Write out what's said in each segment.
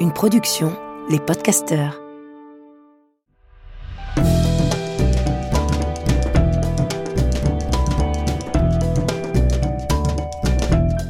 Une production, les podcasteurs.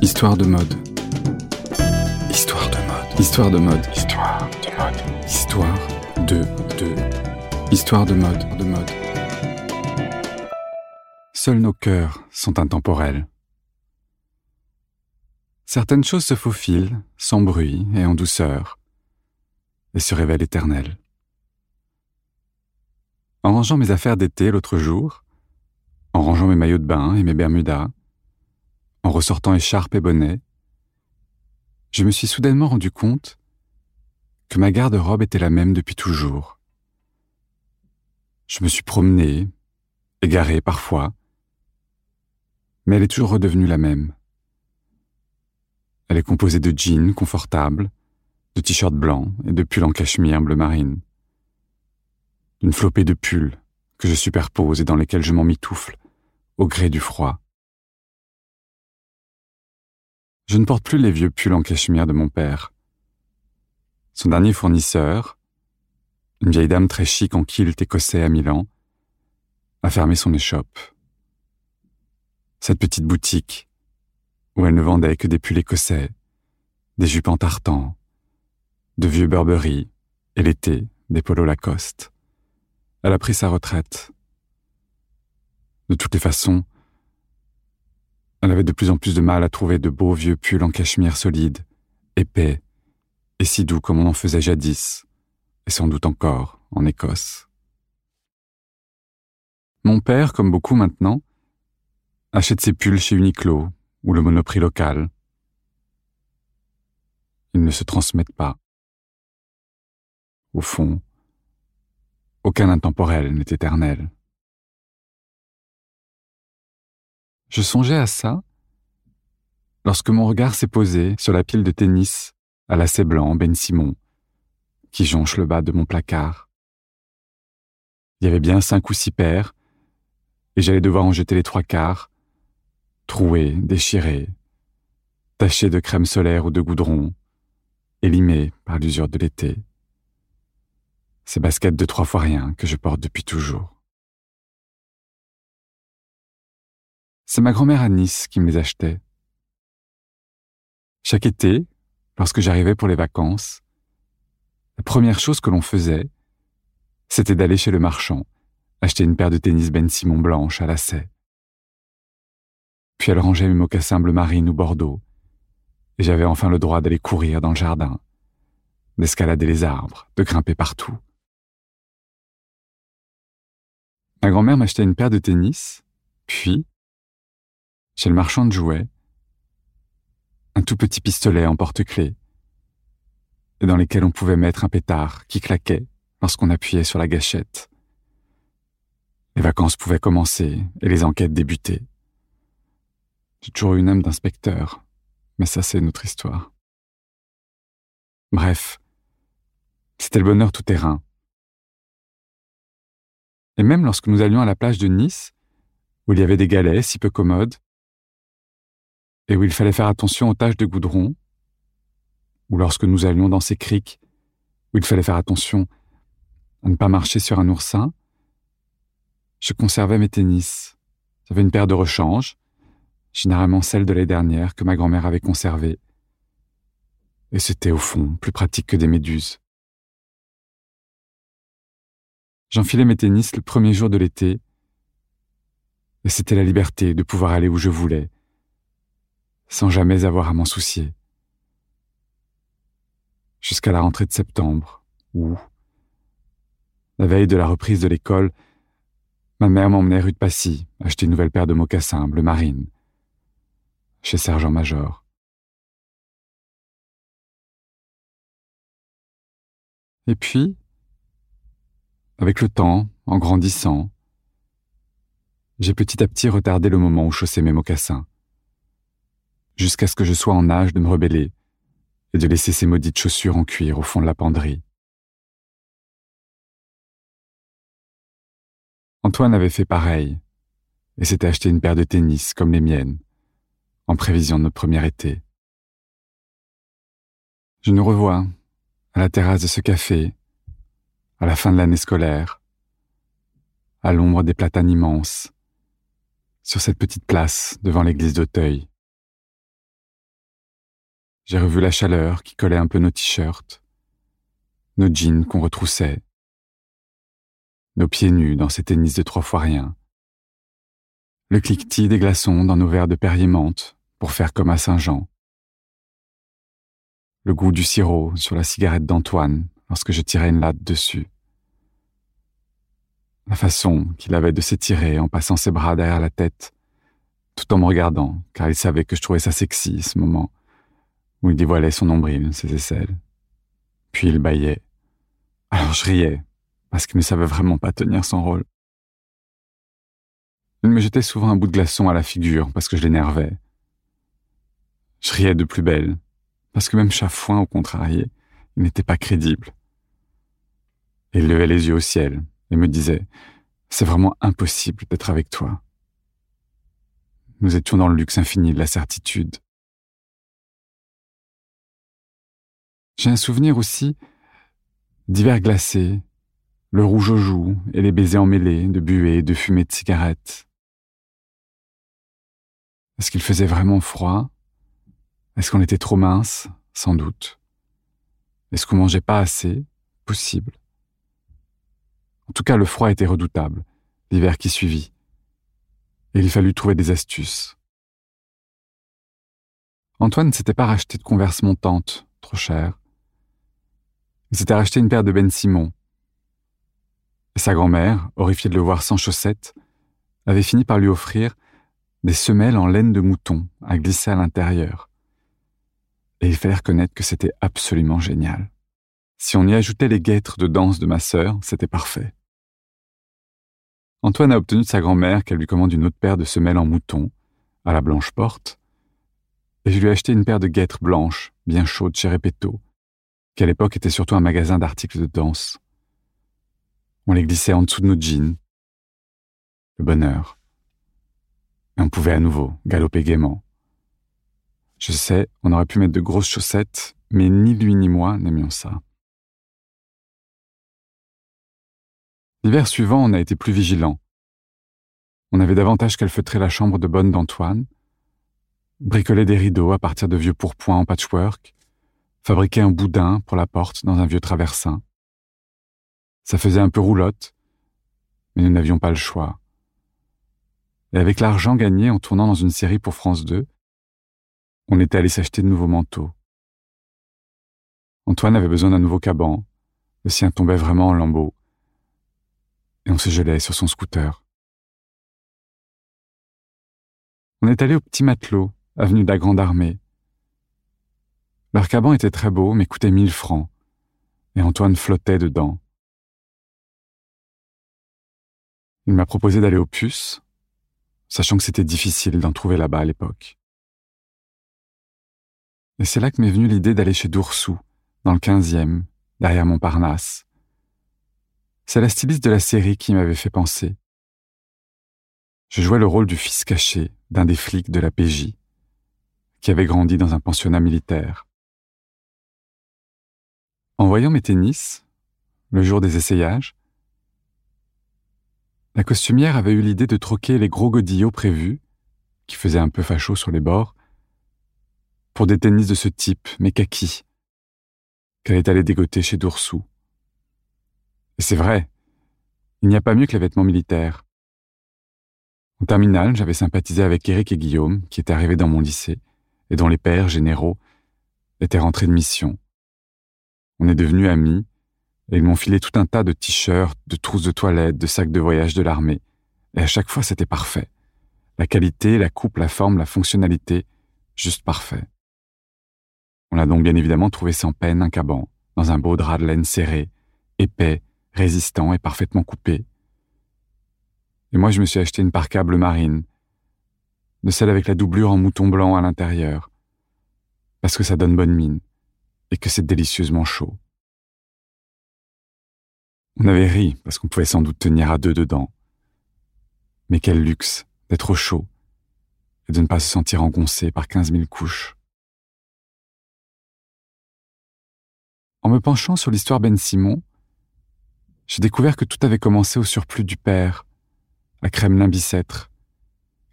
Histoire de mode. Histoire de mode. Histoire de mode. Histoire de mode. Histoire de de. Histoire de mode. De mode. Seuls nos cœurs sont intemporels. Certaines choses se faufilent, sans bruit et en douceur, et se révèlent éternelles. En rangeant mes affaires d'été l'autre jour, en rangeant mes maillots de bain et mes bermudas, en ressortant écharpe et bonnet, je me suis soudainement rendu compte que ma garde-robe était la même depuis toujours. Je me suis promené, égaré parfois, mais elle est toujours redevenue la même. Elle est composée de jeans confortables, de t-shirts blancs et de pulls en cachemire bleu marine. D'une flopée de pulls que je superpose et dans lesquels je m'emmitoufle au gré du froid. Je ne porte plus les vieux pulls en cachemire de mon père. Son dernier fournisseur, une vieille dame très chic en kilt écossais à Milan, a fermé son échoppe. Cette petite boutique, où elle ne vendait que des pulls écossais, des jupes en tartan, de vieux Burberry, et l'été, des polos Lacoste. Elle a pris sa retraite. De toutes les façons, elle avait de plus en plus de mal à trouver de beaux vieux pulls en cachemire solide, épais, et si doux comme on en faisait jadis, et sans doute encore en Écosse. Mon père, comme beaucoup maintenant, achète ses pulls chez Uniqlo ou le Monoprix local. Ils ne se transmettent pas. Au fond, aucun intemporel n'est éternel. Je songeais à ça lorsque mon regard s'est posé sur la pile de tennis à lacets blanc Ben Simon qui jonche le bas de mon placard. Il y avait bien cinq ou six paires et j'allais devoir en jeter les trois quarts, troués, déchirés, tachés de crème solaire ou de goudron, élimés par l'usure de l'été. Ces baskets de trois fois rien que je porte depuis toujours. C'est ma grand-mère à Nice qui me les achetait. Chaque été, lorsque j'arrivais pour les vacances, la première chose que l'on faisait, c'était d'aller chez le marchand, acheter une paire de tennis Ben Simon blanche à lacets. Puis elle rangeait mes mocassins bleu marine ou bordeaux, et j'avais enfin le droit d'aller courir dans le jardin, d'escalader les arbres, de grimper partout. Ma grand-mère m'achetait une paire de tennis, puis, chez le marchand de jouets, un tout petit pistolet en porte-clés, et dans lesquels on pouvait mettre un pétard qui claquait lorsqu'on appuyait sur la gâchette. Les vacances pouvaient commencer et les enquêtes débuter. J'ai toujours eu une âme d'inspecteur, mais ça c'est une autre histoire. Bref, c'était le bonheur tout terrain. Et même lorsque nous allions à la plage de Nice, où il y avait des galets si peu commodes, et où il fallait faire attention aux taches de goudron, ou lorsque nous allions dans ces criques, où il fallait faire attention à ne pas marcher sur un oursin, je conservais mes tennis. J'avais une paire de rechange, généralement celle de l'année dernière que ma grand-mère avait conservée. Et c'était au fond plus pratique que des méduses. J'enfilais mes tennis le premier jour de l'été, et c'était la liberté de pouvoir aller où je voulais, sans jamais avoir à m'en soucier. Jusqu'à la rentrée de septembre, où, la veille de la reprise de l'école, ma mère m'emmenait rue de Passy acheter une nouvelle paire de mocassins bleu marine, chez Sergent-Major. Et puis, avec le temps, en grandissant, j'ai petit à petit retardé le moment où chausser mes mocassins jusqu'à ce que je sois en âge de me rebeller et de laisser ces maudites chaussures en cuir au fond de la penderie. Antoine avait fait pareil, et s'était acheté une paire de tennis comme les miennes, en prévision de notre premier été. Je nous revois à la terrasse de ce café, à la fin de l'année scolaire, à l'ombre des platanes immenses, sur cette petite place devant l'église d'Auteuil. J'ai revu la chaleur qui collait un peu nos t-shirts, nos jeans qu'on retroussait, nos pieds nus dans ces tennis de trois fois rien, le cliquetis des glaçons dans nos verres de Perrier pour faire comme à Saint-Jean, le goût du sirop sur la cigarette d'Antoine lorsque je tirais une latte dessus, la façon qu'il avait de s'étirer en passant ses bras derrière la tête, tout en me regardant, car il savait que je trouvais ça sexy ce moment où il dévoilait son nombril, ses aisselles. Puis il bâillait. Alors je riais, parce qu'il ne savait vraiment pas tenir son rôle. Il me jetait souvent un bout de glaçon à la figure parce que je l'énervais. Je riais de plus belle, parce que même chafouin, au contrarié, n'était pas crédible. il levait les yeux au ciel et me disait C'est vraiment impossible d'être avec toi. Nous étions dans le luxe infini de la certitude. J'ai un souvenir aussi d'hiver glacé, le rouge aux joues et les baisers emmêlés de buée et de fumée de cigarettes. Est-ce qu'il faisait vraiment froid? Est-ce qu'on était trop mince? Sans doute. Est-ce qu'on mangeait pas assez? Possible. En tout cas, le froid était redoutable, l'hiver qui suivit. Et il fallut trouver des astuces. Antoine ne s'était pas racheté de converse montante, trop cher. Il s'était racheté une paire de Ben Simon. Et sa grand-mère, horrifiée de le voir sans chaussettes, avait fini par lui offrir des semelles en laine de mouton à glisser à l'intérieur. Et il fallait reconnaître que c'était absolument génial. Si on y ajoutait les guêtres de danse de ma sœur, c'était parfait. Antoine a obtenu de sa grand-mère qu'elle lui commande une autre paire de semelles en mouton, à la blanche porte, et je lui ai acheté une paire de guêtres blanches, bien chaudes chez Repetto, qui à l'époque était surtout un magasin d'articles de danse. On les glissait en dessous de nos jeans. Le bonheur. Et on pouvait à nouveau galoper gaiement. Je sais, on aurait pu mettre de grosses chaussettes, mais ni lui ni moi n'aimions ça. L'hiver suivant, on a été plus vigilants. On avait davantage calfeutré la chambre de bonne d'Antoine, bricolé des rideaux à partir de vieux pourpoints en patchwork, fabriquer un boudin pour la porte dans un vieux traversin. Ça faisait un peu roulotte, mais nous n'avions pas le choix. Et avec l'argent gagné en tournant dans une série pour France 2, on était allé s'acheter de nouveaux manteaux. Antoine avait besoin d'un nouveau caban, le sien tombait vraiment en lambeaux, et on se gelait sur son scooter. On est allé au petit matelot, avenue de la Grande Armée, leur caban était très beau, mais coûtait mille francs, et Antoine flottait dedans. Il m'a proposé d'aller au puce, sachant que c'était difficile d'en trouver là-bas à l'époque. Et c'est là que m'est venue l'idée d'aller chez Doursou, dans le quinzième, derrière Montparnasse. C'est la styliste de la série qui m'avait fait penser. Je jouais le rôle du fils caché d'un des flics de la PJ, qui avait grandi dans un pensionnat militaire. En voyant mes tennis, le jour des essayages, la costumière avait eu l'idée de troquer les gros godillots prévus, qui faisaient un peu facho sur les bords, pour des tennis de ce type, mais kaki, qu'elle est allée dégoter chez Doursou. Et c'est vrai, il n'y a pas mieux que les vêtements militaires. En terminale, j'avais sympathisé avec Eric et Guillaume, qui étaient arrivés dans mon lycée, et dont les pères généraux étaient rentrés de mission. On est devenus amis, et ils m'ont filé tout un tas de t-shirts, de trousses de toilette, de sacs de voyage de l'armée. Et à chaque fois, c'était parfait. La qualité, la coupe, la forme, la fonctionnalité, juste parfait. On a donc bien évidemment trouvé sans peine un caban, dans un beau drap de laine serré, épais, résistant et parfaitement coupé. Et moi, je me suis acheté une parka bleu marine, de celle avec la doublure en mouton blanc à l'intérieur, parce que ça donne bonne mine et que c'est délicieusement chaud. On avait ri parce qu'on pouvait sans doute tenir à deux dedans. Mais quel luxe d'être au chaud et de ne pas se sentir engoncé par quinze mille couches. En me penchant sur l'histoire Ben Simon, j'ai découvert que tout avait commencé au surplus du père, à Kremlin-Bicêtre,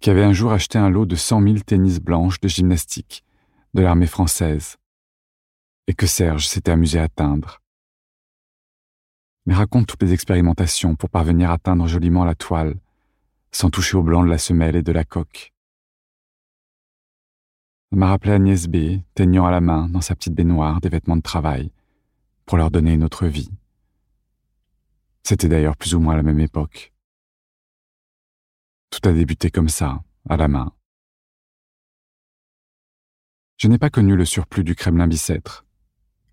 qui avait un jour acheté un lot de cent mille tennis blanches de gymnastique de l'armée française, et que Serge s'était amusé à teindre. Mais raconte toutes les expérimentations pour parvenir à teindre joliment la toile, sans toucher au blanc de la semelle et de la coque. Ça m'a rappelé Agnès B, teignant à la main, dans sa petite baignoire, des vêtements de travail, pour leur donner une autre vie. C'était d'ailleurs plus ou moins à la même époque. Tout a débuté comme ça, à la main. Je n'ai pas connu le surplus du Kremlin Bicêtre,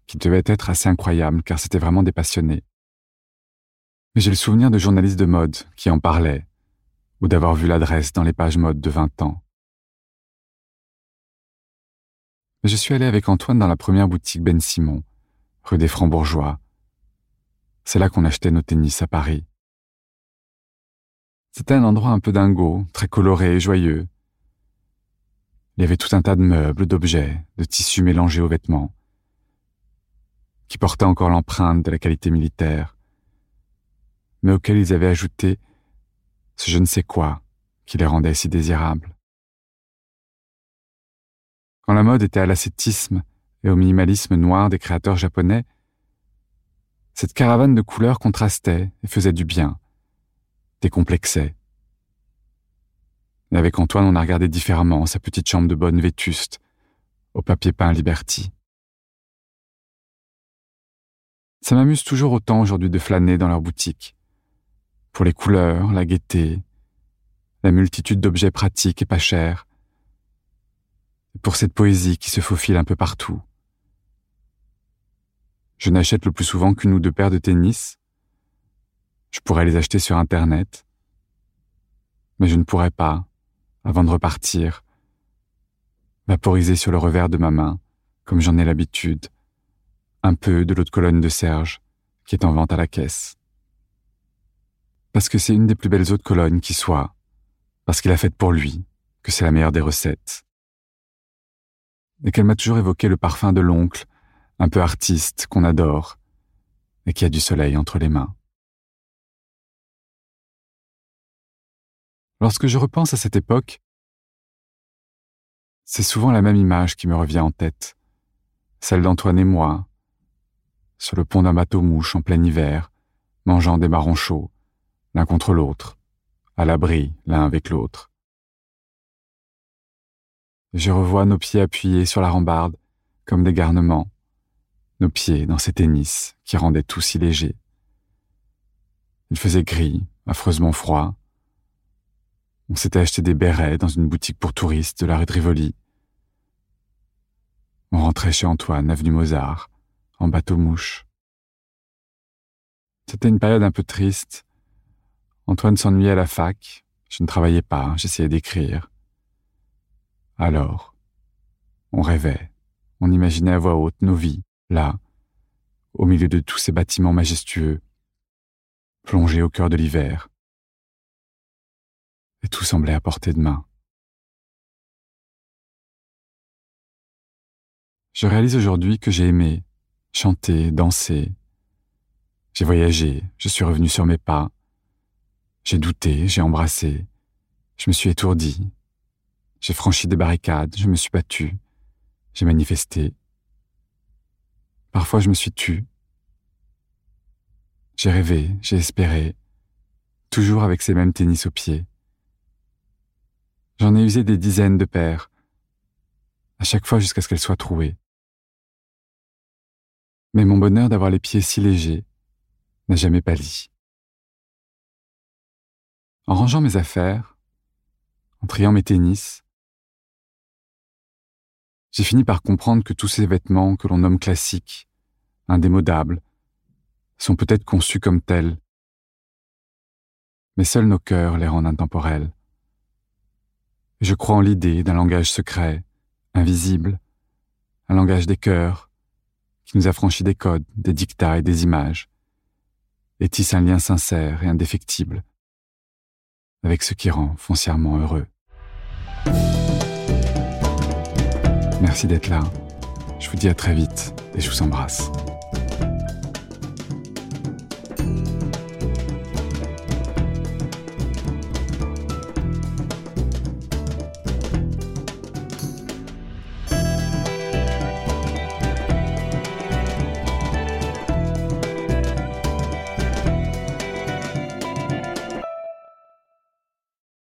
qui devait être assez incroyable car c'était vraiment des passionnés. Mais j'ai le souvenir de journalistes de mode qui en parlaient, ou d'avoir vu l'adresse dans les pages mode de 20 ans. Je suis allé avec Antoine dans la première boutique Ben Simon, rue des Francs-Bourgeois. C'est là qu'on achetait nos tennis à Paris. C'était un endroit un peu dingo, très coloré et joyeux. Il y avait tout un tas de meubles, d'objets, de tissus mélangés aux vêtements, qui portaient encore l'empreinte de la qualité militaire, mais auxquels ils avaient ajouté ce je ne sais quoi qui les rendait si désirables. Quand la mode était à l'ascétisme et au minimalisme noir des créateurs japonais, cette caravane de couleurs contrastait et faisait du bien, décomplexait. Avec Antoine, on a regardé différemment sa petite chambre de bonne vétuste, au papier peint Liberty. Ça m'amuse toujours autant aujourd'hui de flâner dans leur boutique, pour les couleurs, la gaieté, la multitude d'objets pratiques et pas chers, pour cette poésie qui se faufile un peu partout. Je n'achète le plus souvent qu'une ou deux paires de tennis. Je pourrais les acheter sur Internet, mais je ne pourrais pas, avant de repartir, vaporiser sur le revers de ma main, comme j'en ai l'habitude, un peu de l'autre colonne de Serge, qui est en vente à la caisse parce que c'est une des plus belles eaux de Cologne qui soit, parce qu'il a faite pour lui, que c'est la meilleure des recettes. Et qu'elle m'a toujours évoqué le parfum de l'oncle, un peu artiste, qu'on adore, et qui a du soleil entre les mains. Lorsque je repense à cette époque, c'est souvent la même image qui me revient en tête, celle d'Antoine et moi, sur le pont d'un bateau-mouche en plein hiver, mangeant des marrons chauds, l'un contre l'autre, à l'abri l'un avec l'autre. Je revois nos pieds appuyés sur la rambarde, comme des garnements, nos pieds dans ces tennis qui rendaient tout si léger. Il faisait gris, affreusement froid. On s'était acheté des bérets dans une boutique pour touristes de la rue de Rivoli. On rentrait chez Antoine, avenue Mozart, en bateau-mouche. C'était une période un peu triste, Antoine s'ennuyait à la fac, je ne travaillais pas, j'essayais d'écrire. Alors, on rêvait, on imaginait à voix haute nos vies, là, au milieu de tous ces bâtiments majestueux, plongés au cœur de l'hiver. Et tout semblait à portée de main. Je réalise aujourd'hui que j'ai aimé, chanter, danser. J'ai voyagé, je suis revenu sur mes pas, j'ai douté, j'ai embrassé, je me suis étourdi, j'ai franchi des barricades, je me suis battu, j'ai manifesté. Parfois je me suis tu. J'ai rêvé, j'ai espéré, toujours avec ces mêmes tennis aux pieds. J'en ai usé des dizaines de paires, à chaque fois jusqu'à ce qu'elles soient trouées. Mais mon bonheur d'avoir les pieds si légers n'a jamais pâli. En rangeant mes affaires, en triant mes tennis, j'ai fini par comprendre que tous ces vêtements que l'on nomme classiques, indémodables, sont peut-être conçus comme tels, mais seuls nos cœurs les rendent intemporels. Je crois en l'idée d'un langage secret, invisible, un langage des cœurs, qui nous affranchit des codes, des dictats et des images, et tisse un lien sincère et indéfectible avec ce qui rend foncièrement heureux. Merci d'être là. Je vous dis à très vite et je vous embrasse.